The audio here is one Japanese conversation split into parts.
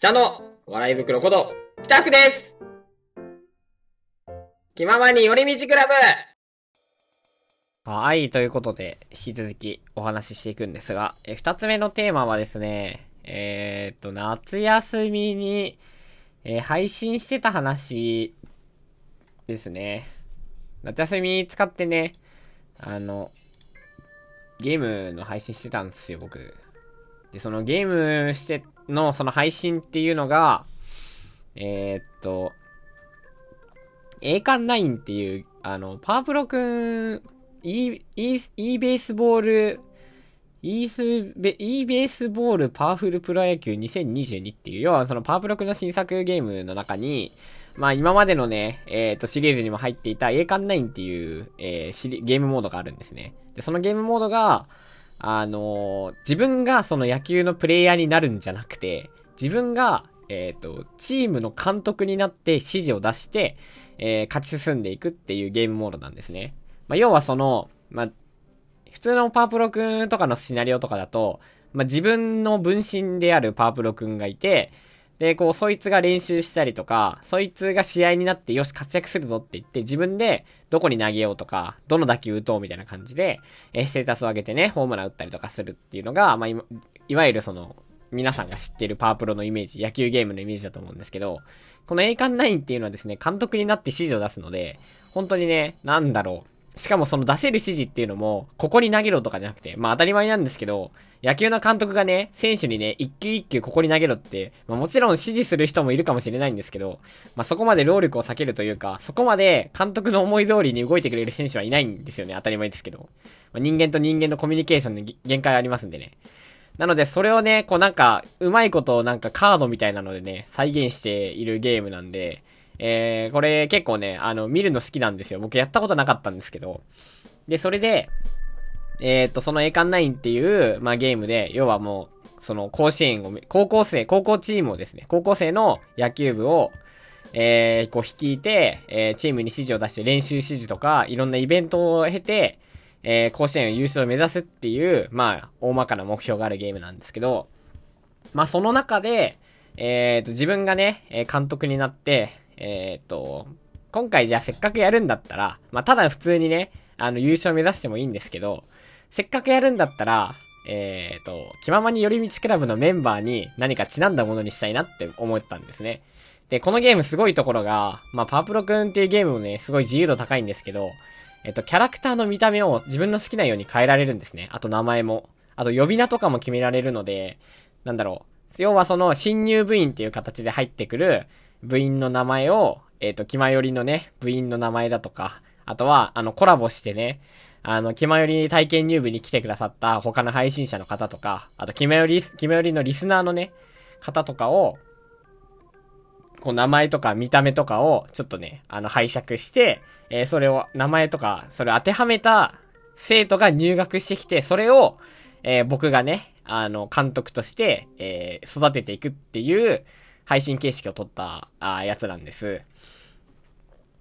北の笑い袋こと、北区です気ままに寄り道クラブはい、ということで、引き続きお話ししていくんですが、え、二つ目のテーマはですね、えー、っと、夏休みに、えー配信してた話ですね。夏休み使ってね、あの、ゲームの配信してたんですよ、僕。で、そのゲームしての、その配信っていうのが、えー、っと、栄冠9っていう、あの、パワープロくん、e、e、e ベースボール、e スベ、e ベースボールパワフルプロ野球2022っていう、要はそのパワープロくんの新作ゲームの中に、まあ今までのね、えっ、とシリーズにも入っていた栄冠9っていう、えーゲームモードがあるんですね。で、そのゲームモードが、あのー自分がその野球のプレイヤーになるんじゃなくて、自分が、えっ、と、チームの監督になって指示を出して、えー勝ち進んでいくっていうゲームモードなんですね。まあ、要はその、まあ、普通のパープロくんとかのシナリオとかだと、まあ、自分の分身であるパープロくんがいて、で、こう、そいつが練習したりとか、そいつが試合になって、よし、活躍するぞって言って、自分で、どこに投げようとか、どの打球打とうみたいな感じで、えーステータスを上げてね、ホームラン打ったりとかするっていうのが、まあ、いわゆるその、皆さんが知ってるパワープロのイメージ、野球ゲームのイメージだと思うんですけど、この栄冠9っていうのはですね、監督になって指示を出すので、本当にね、なんだろう。しかもその出せる指示っていうのも、ここに投げろとかじゃなくて、まあ当たり前なんですけど、野球の監督がね、選手にね、一球一球ここに投げろって、まあもちろん指示する人もいるかもしれないんですけど、まあそこまで労力を避けるというか、そこまで監督の思い通りに動いてくれる選手はいないんですよね、当たり前ですけど。まあ、人間と人間のコミュニケーションに限界ありますんでね。なので、それをね、こうなんか、うまいことをなんかカードみたいなのでね、再現しているゲームなんで、えー、これ結構ね、あの、見るの好きなんですよ。僕やったことなかったんですけど。で、それで、えー、っと、その栄冠9っていう、まあ、ゲームで、要はもう、その甲子園を、高校生、高校チームをですね、高校生の野球部を、えー、こう率いて、えー、チームに指示を出して練習指示とか、いろんなイベントを経て、えー、甲子園優勝を目指すっていう、まあ、大まかな目標があるゲームなんですけど、まあ、その中で、えー、と、自分がね、監督になって、えー、と、今回じゃあせっかくやるんだったら、まあ、ただ普通にね、あの、優勝目指してもいいんですけど、せっかくやるんだったら、えー、と、気ままに寄り道クラブのメンバーに何かちなんだものにしたいなって思ったんですね。で、このゲームすごいところが、まあ、パワプロくんっていうゲームもね、すごい自由度高いんですけど、えっと、キャラクターの見た目を自分の好きなように変えられるんですね。あと名前も。あと呼び名とかも決められるので、なんだろう。要はその新入部員っていう形で入ってくる部員の名前を、えっ、と、気まよりのね、部員の名前だとか、あとは、あの、コラボしてね、あの、気まより体験入部に来てくださった他の配信者の方とか、あと、気まより、気まよりのリスナーのね、方とかを、こう名前とか見た目とかをちょっとね、あの拝借して、えーそれを、名前とか、それを当てはめた生徒が入学してきて、それを、えー僕がね、あの、監督として、えー育てていくっていう配信形式を取った、あやつなんです。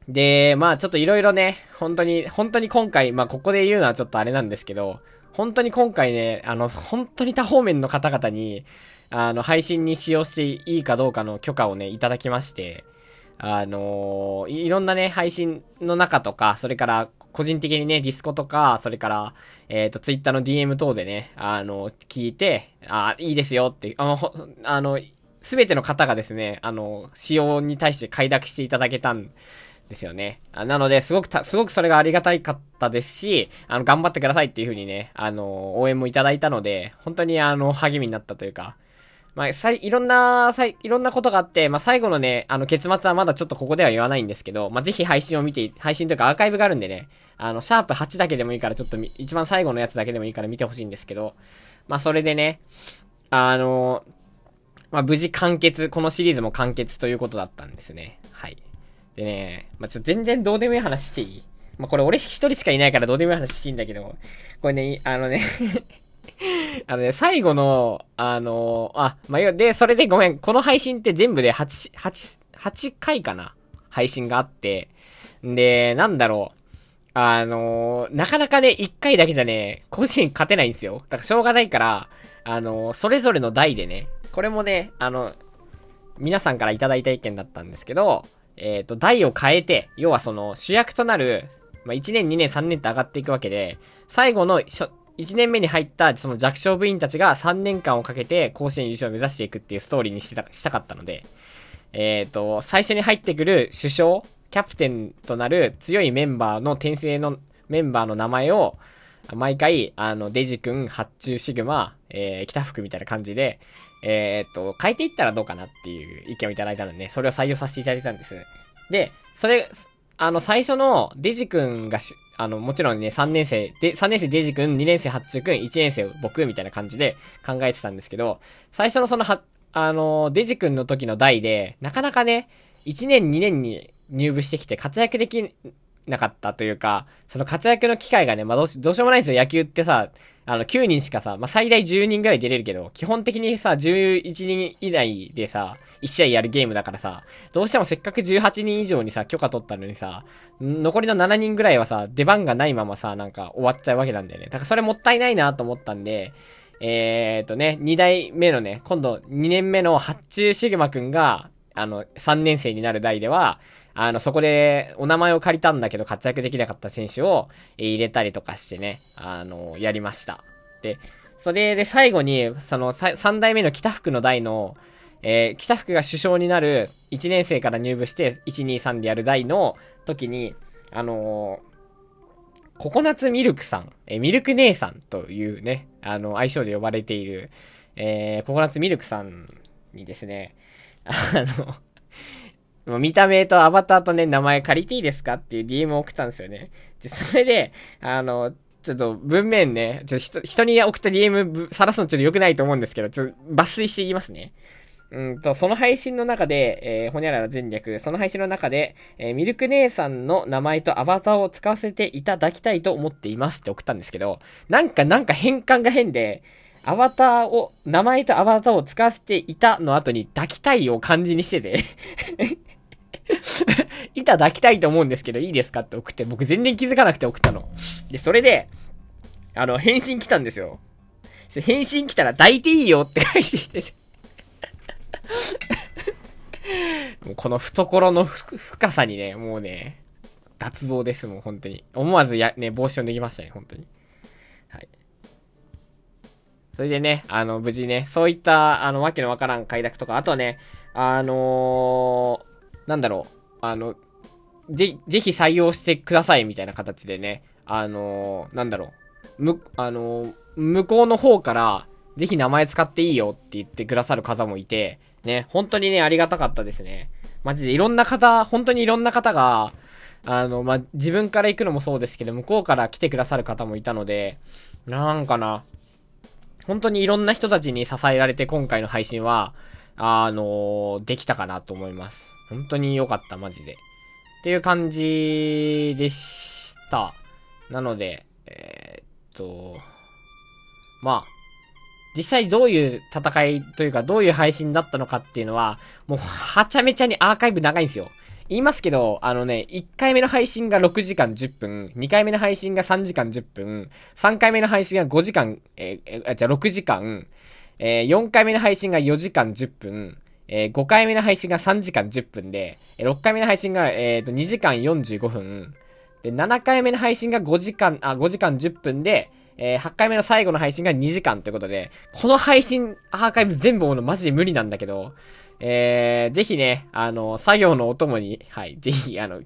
で、まあちょっといろいろね、本当に、本当に今回、まあここで言うのはちょっとあれなんですけど、本当に今回ね、あの、本当に多方面の方々に、あの、配信に使用していいかどうかの許可をね、いただきまして、あのいいろんなね、配信の中とか、それから、個人的にね、ディスコとか、それから、えっ、と、ツイッターの DM 等でね、あの、聞いて、あ、いいですよって、あの、あの、すべての方がですね、あの、使用に対して快諾していただけたんですよね。あなので、すごくた、すごくそれがありがたいかったですし、あの、頑張ってくださいっていう風にね、あの、応援もいただいたので、本当にあの、励みになったというか、まあ、さい、いろんな、さい、いろんなことがあって、まあ、最後のね、あの、結末はまだちょっとここでは言わないんですけど、まあ、ぜひ配信を見て、配信というかアーカイブがあるんでね、あの、シャープ8だけでもいいから、ちょっと一番最後のやつだけでもいいから見てほしいんですけど、まあ、それでね、あの、まあ、無事完結、このシリーズも完結ということだったんですね。はい。でね、まあ、ちょっと全然どうでもいい話していい？まあ、これ俺一人しかいないからどうでもいい話していいんだけど、これね、あのね、あのね、最後の、あのあ、まあ、で、それでごめん、この配信って全部で8、8、8回かな？配信があって、で、なんだろう。あのなかなかね、1回だけじゃね、甲子園勝てないんですよ。だからしょうがないから、あのそれぞれの代でね、これもね、あの、皆さんからいただいた意見だったんですけど、えっ、ー、と、代を変えて、要はその主役となる、まあ、1年、2年、3年って上がっていくわけで、最後の1年目に入ったその弱小部員たちが3年間をかけて甲子園優勝を目指していくっていうストーリーにしたしたかったので、えっ、ー、と、最初に入ってくる首相、キャプテンとなる強いメンバーの転生のメンバーの名前を、毎回、あの、デジ君、発注シグマ、えー、北福みたいな感じで、えー、っと、変えていったらどうかなっていう意見をいただいたので、それを採用させていただいたんです。で、それ、あの、最初のデジ君がし、あの、もちろんね、3年生、で、3年生デジ君、2年生発注君、1年生僕みたいな感じで考えてたんですけど、最初のそのは、あの、デジ君の時の代で、なかなかね、1年2年に入部してきて活躍できなかったというか、その活躍の機会がね、まあどうし、どうしようもないんですよ。野球ってさ、あの、9人しかさ、まあ、最大10人ぐらい出れるけど、基本的にさ、11人以内でさ、1試合やるゲームだからさ、どうしてもせっかく18人以上にさ、許可取ったのにさ、残りの7人ぐらいはさ、出番がないままさ、なんか終わっちゃうわけなんだよね。だからそれもったいないなと思ったんで、えーとね、2代目のね、今度2年目の発注シグマくんが、あの、3年生になる代では、あの、そこでお名前を借りたんだけど活躍できなかった選手を入れたりとかしてね、あの、やりました。で、それで最後に、その3代目の北福の代の、えー、北福が首相になる1年生から入部して1、2、3でやる代の時に、あのー、ココナッツミルクさん、えー、ミルク姉さんというね、あの、愛称で呼ばれている、えー、ココナッツミルクさんにですね、あの、見た目とアバターとね、名前借りていいですかっていう DM を送ったんですよね。で、それで、あの、ちょっと文面ね、ちょっと人に送った DM さらすのちょっと良くないと思うんですけど、ちょっと抜粋していきますね。うんと、その配信の中で、えー、ほにゃらら全略、その配信の中で、えー、ミルク姉さんの名前とアバターを使わせていただきたいと思っていますって送ったんですけど、なんか、なんか変換が変で、アバターを、名前とアバターを使わせていたの後に抱きたいを漢字にしてて 板抱きたいと思うんですけど、いいですかって送って、僕全然気づかなくて送ったの。で、それで、あの、返信来たんですよ。返信来たら抱いていいよって書いてきてて もうこの懐の深さにね、もうね、脱帽です、もう本当に。思わずや、ね、帽子を脱ぎましたね、本当に。はい。それでね、あの、無事ね、そういった、あの、わけのわからん快諾とか、あとはね、あのなんだろう、あの、ぜ、ぜひ採用してくださいみたいな形でね、あの、なんだろう、む、あの、向こうの方から、ぜひ名前使っていいよって言ってくださる方もいて、ね、本当にね、ありがたかったですね。マジでいろんな方、本当にいろんな方が、あの、まあ、自分から行くのもそうですけど、向こうから来てくださる方もいたので、なんかな、本当にいろんな人たちに支えられて今回の配信は、あのできたかなと思います。本当に良かった、マジで。っていう感じでした。なので、えー、っと、まあ、実際どういう戦いというか、どういう配信だったのかっていうのは、もう、はちゃめちゃにアーカイブ長いんですよ。言いますけど、あのね、1回目の配信が6時間10分、2回目の配信が3時間10分、3回目の配信が5時間、えー、じゃあ6時間、えー、4回目の配信が4時間10分、えー、5回目の配信が3時間10分で、6回目の配信が、えー、と2時間45分、で、7回目の配信が5時間、あ、5時間10分で、えー、8回目の最後の配信が2時間ということで、この配信アーカイブ全部追うのマジで無理なんだけど、えー、ぜひね、あの、作業のお供に、はい、ぜひ、あの、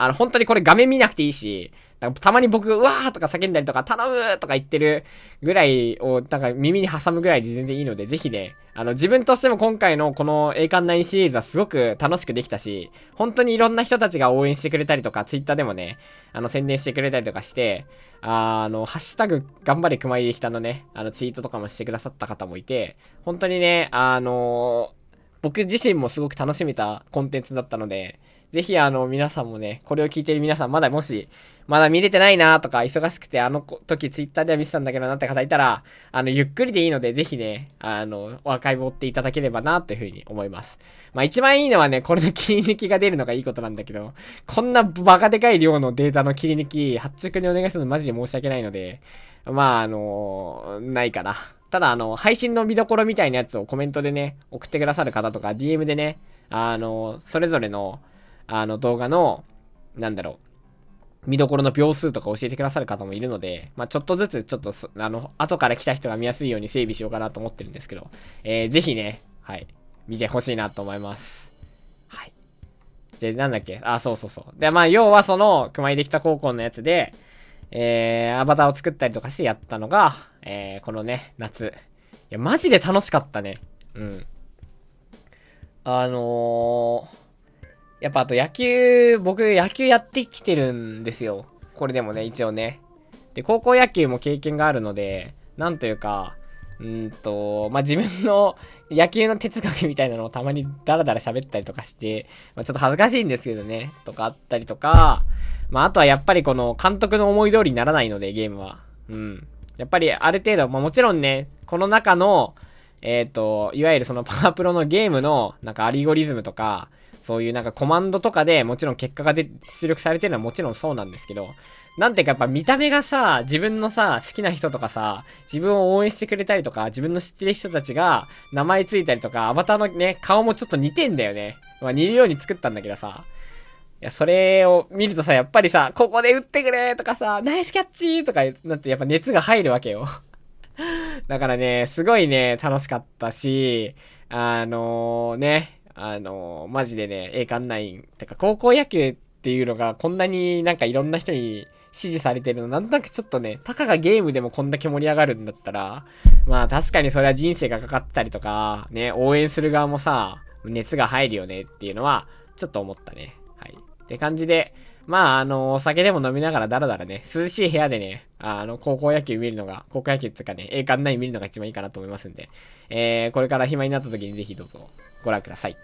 あの、本当にこれ画面見なくていいし、たまに僕、うわーとか叫んだりとか、頼むとか言ってるぐらいを、なんか耳に挟むぐらいで全然いいので、ぜひね、あの、自分としても今回のこの栄冠9シリーズはすごく楽しくできたし、本当にいろんな人たちが応援してくれたりとか、ツイッターでもね、あの、宣伝してくれたりとかして、あの、ハッシュタグ、頑張れ熊井できたのね、あの、ツイートとかもしてくださった方もいて、本当にね、あの僕自身もすごく楽しめたコンテンツだったので、ぜひあの、皆さんもね、これを聞いてる皆さん、まだもし、まだ見れてないなとか、忙しくて、あの時ツイッターでは見てたんだけどなって方いたら、あの、ゆっくりでいいので、ぜひね、あの、お若いぼっていただければな、というふうに思います。まあ一番いいのはね、これの切り抜きが出るのがいいことなんだけど、こんなバカでかい量のデータの切り抜き、発注にお願いするのマジで申し訳ないので、まあ、あのないかな。ただあの、配信の見どころみたいなやつをコメントでね、送ってくださる方とか、DM でね、あの、それぞれの、あの、動画の、なんだろう、見どころの秒数とか教えてくださる方もいるので、まあ、ちょっとずつ、ちょっと、あの、後から来た人が見やすいように整備しようかなと思ってるんですけど、えー、ぜひね、はい、見てほしいなと思います。はい。で、なんだっけ？あ、そうそうそう。で、まあ、要はその、熊井できた高校のやつで、えー、アバターを作ったりとかしてやったのが、えー、このね、夏。いや、マジで楽しかったね。うん。あのー、やっぱあと野球、僕野球やってきてるんですよ。これでもね、一応ね。で、高校野球も経験があるので、なんというか、うんと、まあ、自分の 野球の哲学みたいなのをたまにダラダラ喋ったりとかして、まあ、ちょっと恥ずかしいんですけどね、とかあったりとか、まあ、あとはやっぱりこの監督の思い通りにならないので、ゲームは。うん。やっぱりある程度、まあ、もちろんね、この中の、えっ、ー、と、いわゆるそのパワープロのゲームの、なんかアリゴリズムとか、そういうなんかコマンドとかでもちろん結果が出、出力されてるのはもちろんそうなんですけど、なんていうかやっぱ見た目がさ、自分のさ、好きな人とかさ、自分を応援してくれたりとか、自分の知ってる人たちが名前ついたりとか、アバターのね、顔もちょっと似てんだよね。まあ似るように作ったんだけどさ。いや、それを見るとさ、やっぱりさ、ここで打ってくれとかさ、ナイスキャッチとかなってやっぱ熱が入るわけよ。だからね、すごいね、楽しかったし、あのー、ね、あの、マジでね、栄冠ナイン、てか高校野球っていうのがこんなになんかいろんな人に支持されてるの、なんとなくちょっとね、たかがゲームでもこんだけ盛り上がるんだったら、まあ確かにそれは人生がかかったりとか、ね、応援する側もさ、熱が入るよねっていうのは、ちょっと思ったね。はい。って感じで、まあ、あの、お酒でも飲みながらダラダラね、涼しい部屋でね、あの、高校野球見るのが、高校野球っていうかね、栄冠ナイン見るのが一番いいかなと思いますんで、えー、これから暇になった時にぜひどうぞご覧ください。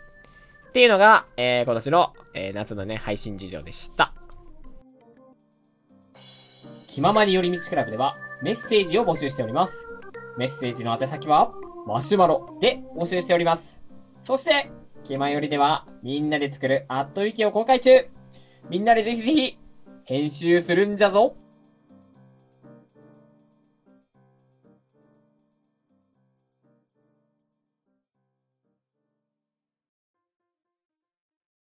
っていうのが、えー、今年の、えー、夏のね、配信事情でした。気ままに寄り道クラブでは、メッセージを募集しております。メッセージの宛先は、マシュマロで募集しております。そして、気まよりでは、みんなで作るアットウィキを公開中みんなでぜひぜひ、編集するんじゃぞ。